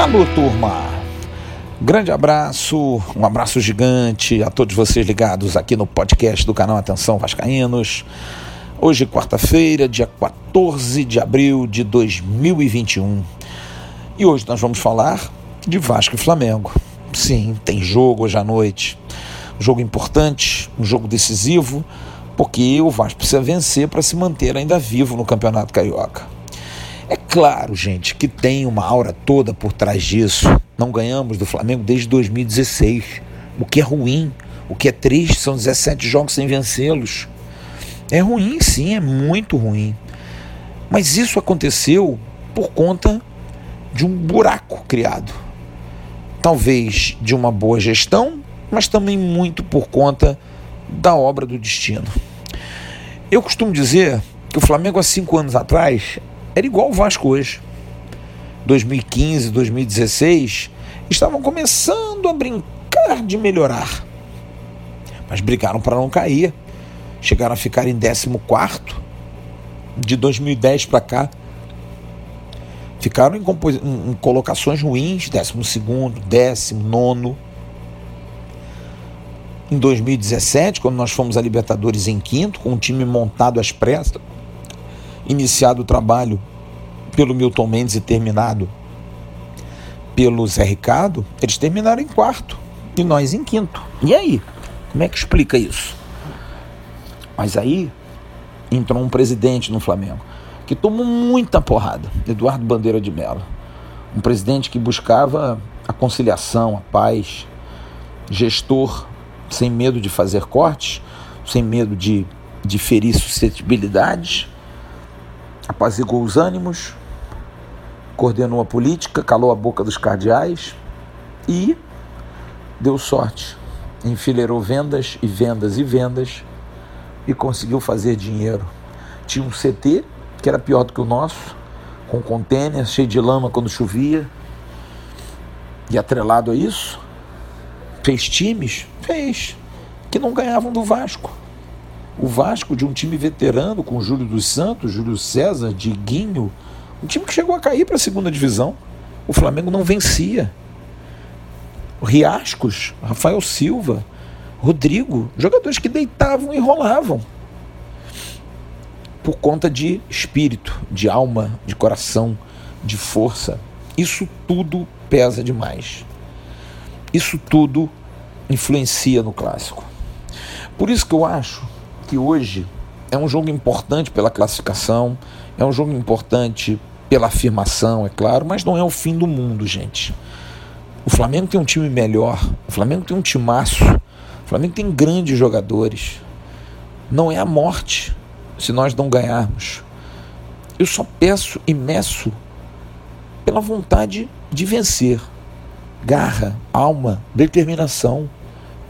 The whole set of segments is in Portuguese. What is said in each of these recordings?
Alô, turma! Grande abraço, um abraço gigante a todos vocês ligados aqui no podcast do canal Atenção Vascaínos. Hoje, quarta-feira, dia 14 de abril de 2021. E hoje nós vamos falar de Vasco e Flamengo. Sim, tem jogo hoje à noite. Um jogo importante, um jogo decisivo, porque o Vasco precisa vencer para se manter ainda vivo no Campeonato Carioca. É claro, gente, que tem uma aura toda por trás disso. Não ganhamos do Flamengo desde 2016. O que é ruim, o que é triste, são 17 jogos sem vencê-los. É ruim, sim, é muito ruim. Mas isso aconteceu por conta de um buraco criado. Talvez de uma boa gestão, mas também muito por conta da obra do destino. Eu costumo dizer que o Flamengo, há cinco anos atrás, era igual o Vasco hoje. 2015, 2016, estavam começando a brincar de melhorar. Mas brigaram para não cair. Chegaram a ficar em 14 de 2010 para cá. Ficaram em, em, colocações ruins, 12, décimo, nono. Em 2017, quando nós fomos a Libertadores em quinto, com um time montado às pressas, iniciado o trabalho pelo Milton Mendes e terminado pelo Zé Ricardo, eles terminaram em quarto e nós em quinto. E aí? Como é que explica isso? Mas aí entrou um presidente no Flamengo que tomou muita porrada, Eduardo Bandeira de Mello. Um presidente que buscava a conciliação, a paz, gestor sem medo de fazer cortes, sem medo de, de ferir suscetibilidades, apaziguou os ânimos, coordenou a política, calou a boca dos cardeais e deu sorte. Enfileirou vendas e vendas e vendas e conseguiu fazer dinheiro. Tinha um CT que era pior do que o nosso, com contêiner cheio de lama quando chovia. E atrelado a isso, fez times? Fez. Que não ganhavam do Vasco. O Vasco, de um time veterano, com Júlio dos Santos, Júlio César, Diguinho, um time que chegou a cair para a segunda divisão. O Flamengo não vencia. Riascos, Rafael Silva, Rodrigo, jogadores que deitavam e rolavam. Por conta de espírito, de alma, de coração, de força. Isso tudo pesa demais. Isso tudo influencia no clássico. Por isso que eu acho que hoje é um jogo importante pela classificação, é um jogo importante pela afirmação, é claro, mas não é o fim do mundo, gente. O Flamengo tem um time melhor, o Flamengo tem um timaço, o Flamengo tem grandes jogadores. Não é a morte se nós não ganharmos. Eu só peço e meço pela vontade de vencer. Garra, alma, determinação.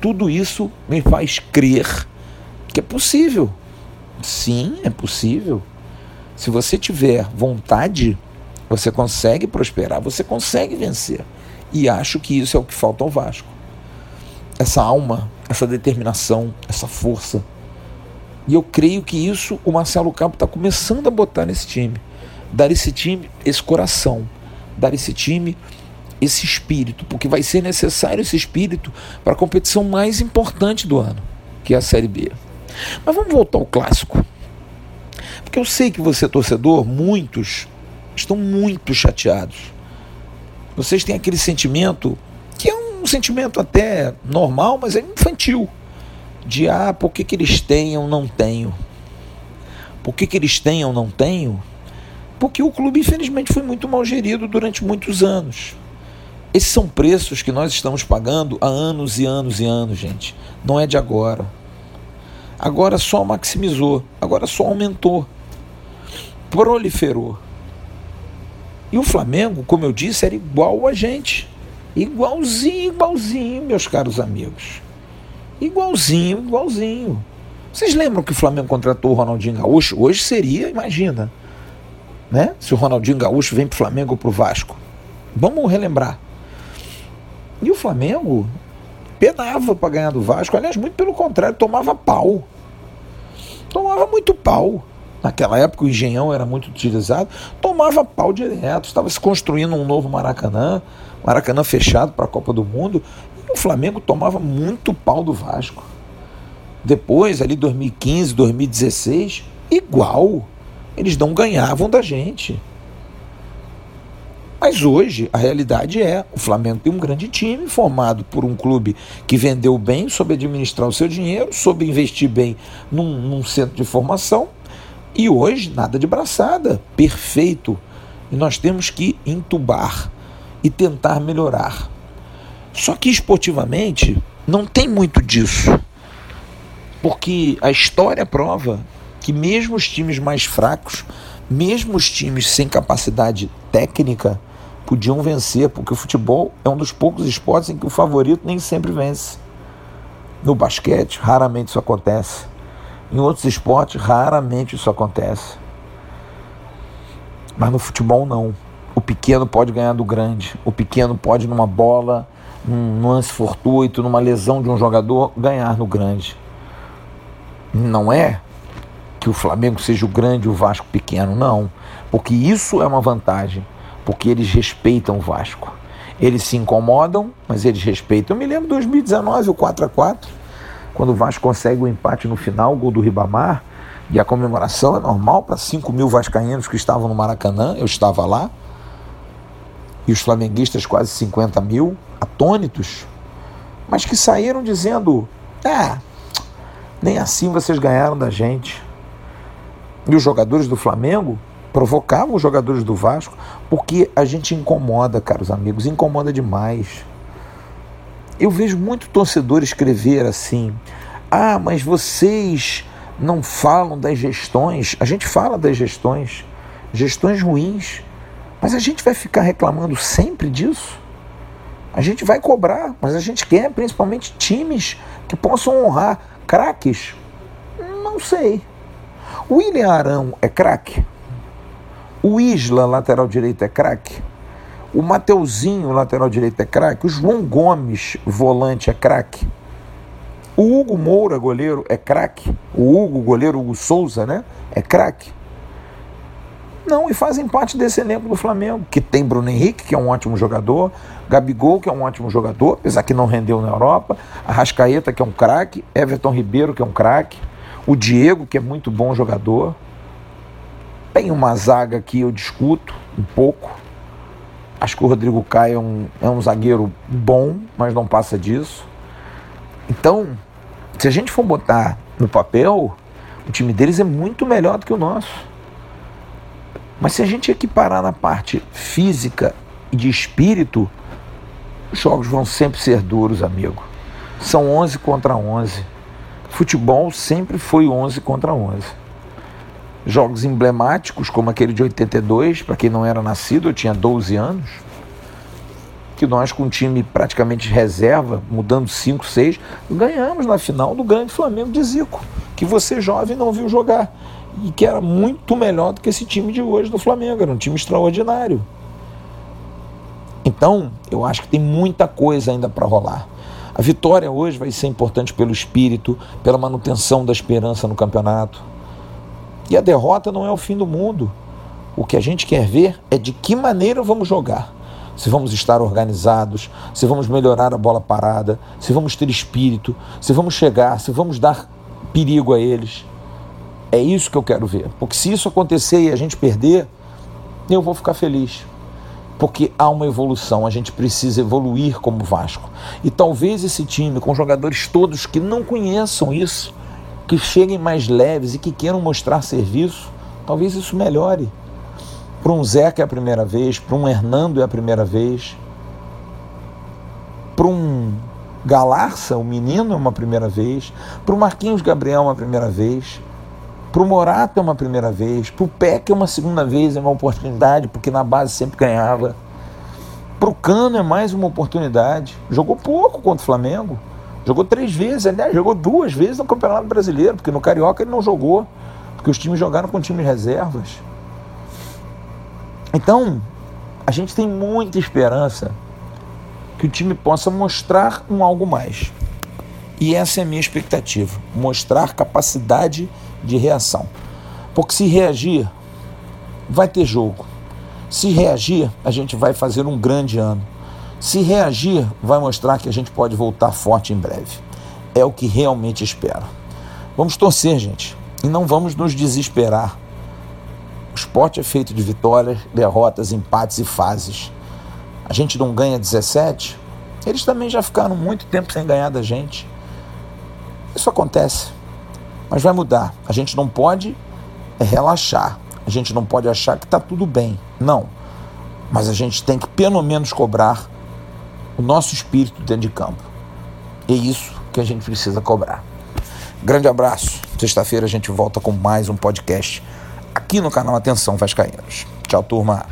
Tudo isso me faz crer que é possível. Sim, é possível. Se você tiver vontade, você consegue prosperar, você consegue vencer. E acho que isso é o que falta ao Vasco. Essa alma, essa determinação, essa força. E eu creio que isso o Marcelo Campo está começando a botar nesse time. Dar esse time esse coração. Dar esse time esse espírito. Porque vai ser necessário esse espírito para a competição mais importante do ano, que é a Série B. Mas vamos voltar ao clássico. Porque eu sei que você, torcedor, muitos estão muito chateados. Vocês têm aquele sentimento que é um sentimento até normal, mas é infantil. De ah, por que, que eles têm ou não tenho? Por que, que eles têm ou não tenho? Porque o clube, infelizmente, foi muito mal gerido durante muitos anos. Esses são preços que nós estamos pagando há anos e anos e anos, gente. Não é de agora. Agora só maximizou, agora só aumentou, proliferou. E o Flamengo, como eu disse, era igual a gente. Igualzinho, igualzinho, meus caros amigos. Igualzinho, igualzinho. Vocês lembram que o Flamengo contratou o Ronaldinho Gaúcho? Hoje seria, imagina, né? Se o Ronaldinho Gaúcho vem para o Flamengo ou para o Vasco. Vamos relembrar. E o Flamengo penava para ganhar do Vasco. Aliás, muito pelo contrário, tomava pau. tomava muito pau. Naquela época o engenhão era muito utilizado, tomava pau direto, estava se construindo um novo Maracanã, Maracanã fechado para a Copa do Mundo, e o Flamengo tomava muito pau do Vasco. Depois, ali 2015, 2016, igual. Eles não ganhavam da gente. Mas hoje a realidade é: o Flamengo tem um grande time formado por um clube que vendeu bem, soube administrar o seu dinheiro, soube investir bem num, num centro de formação. E hoje, nada de braçada, perfeito. E nós temos que entubar e tentar melhorar. Só que esportivamente não tem muito disso. Porque a história prova que mesmo os times mais fracos, mesmo os times sem capacidade técnica, podiam vencer, porque o futebol é um dos poucos esportes em que o favorito nem sempre vence. No basquete, raramente isso acontece. Em outros esportes, raramente isso acontece. Mas no futebol, não. O pequeno pode ganhar do grande. O pequeno pode, numa bola, num lance fortuito, numa lesão de um jogador, ganhar no grande. Não é que o Flamengo seja o grande e o Vasco pequeno, não. Porque isso é uma vantagem porque eles respeitam o Vasco. Eles se incomodam, mas eles respeitam. Eu me lembro de 2019, o 4 a 4 quando o Vasco consegue o empate no final, o gol do Ribamar, e a comemoração é normal para 5 mil vascaínos que estavam no Maracanã, eu estava lá, e os flamenguistas quase 50 mil, atônitos, mas que saíram dizendo: ah, nem assim vocês ganharam da gente. E os jogadores do Flamengo provocavam os jogadores do Vasco, porque a gente incomoda, caros amigos, incomoda demais. Eu vejo muito torcedor escrever assim: ah, mas vocês não falam das gestões. A gente fala das gestões, gestões ruins, mas a gente vai ficar reclamando sempre disso? A gente vai cobrar, mas a gente quer principalmente times que possam honrar craques. Não sei. William Arão é craque? O Isla, lateral direito, é craque. O Mateuzinho, lateral direito, é craque. O João Gomes, volante, é craque. O Hugo Moura, goleiro, é craque. O Hugo, goleiro Hugo Souza, né? É craque. Não, e fazem parte desse elenco do Flamengo, que tem Bruno Henrique, que é um ótimo jogador, Gabigol, que é um ótimo jogador, apesar que não rendeu na Europa, Arrascaeta, que é um craque, Everton Ribeiro, que é um craque, o Diego, que é muito bom jogador. Tem uma zaga que eu discuto um pouco. Acho que o Rodrigo Caio é um, é um zagueiro bom, mas não passa disso. Então, se a gente for botar no papel, o time deles é muito melhor do que o nosso. Mas se a gente equiparar na parte física e de espírito, os jogos vão sempre ser duros, amigo. São 11 contra 11. Futebol sempre foi 11 contra 11 jogos emblemáticos, como aquele de 82, para quem não era nascido, eu tinha 12 anos, que nós, com um time praticamente reserva, mudando 5, 6, ganhamos na final do grande Flamengo de Zico, que você jovem não viu jogar, e que era muito melhor do que esse time de hoje do Flamengo, era um time extraordinário. Então, eu acho que tem muita coisa ainda para rolar. A vitória hoje vai ser importante pelo espírito, pela manutenção da esperança no campeonato e a derrota não é o fim do mundo. O que a gente quer ver é de que maneira vamos jogar. Se vamos estar organizados, se vamos melhorar a bola parada, se vamos ter espírito, se vamos chegar, se vamos dar perigo a eles. É isso que eu quero ver. Porque se isso acontecer e a gente perder, eu vou ficar feliz. Porque há uma evolução, a gente precisa evoluir como Vasco. E talvez esse time, com jogadores todos que não conheçam isso, que cheguem mais leves e que queiram mostrar serviço, talvez isso melhore. Para um Zeca é a primeira vez, para um Hernando é a primeira vez, para um Galarça, o menino, é uma primeira vez, para o Marquinhos Gabriel é uma primeira vez, para o Morata é uma primeira vez, para o Peck é uma segunda vez, é uma oportunidade, porque na base sempre ganhava. Para o Cano é mais uma oportunidade. Jogou pouco contra o Flamengo, Jogou três vezes, aliás, jogou duas vezes no Campeonato Brasileiro, porque no Carioca ele não jogou, porque os times jogaram com times reservas. Então, a gente tem muita esperança que o time possa mostrar um algo mais. E essa é a minha expectativa: mostrar capacidade de reação. Porque se reagir, vai ter jogo. Se reagir, a gente vai fazer um grande ano. Se reagir, vai mostrar que a gente pode voltar forte em breve. É o que realmente espero. Vamos torcer, gente, e não vamos nos desesperar. O esporte é feito de vitórias, derrotas, empates e fases. A gente não ganha 17, eles também já ficaram muito tempo sem ganhar da gente. Isso acontece, mas vai mudar. A gente não pode relaxar. A gente não pode achar que está tudo bem. Não. Mas a gente tem que pelo menos cobrar o nosso espírito dentro de campo. É isso que a gente precisa cobrar. Grande abraço. Sexta-feira a gente volta com mais um podcast aqui no canal Atenção Vascaínos. Tchau, turma.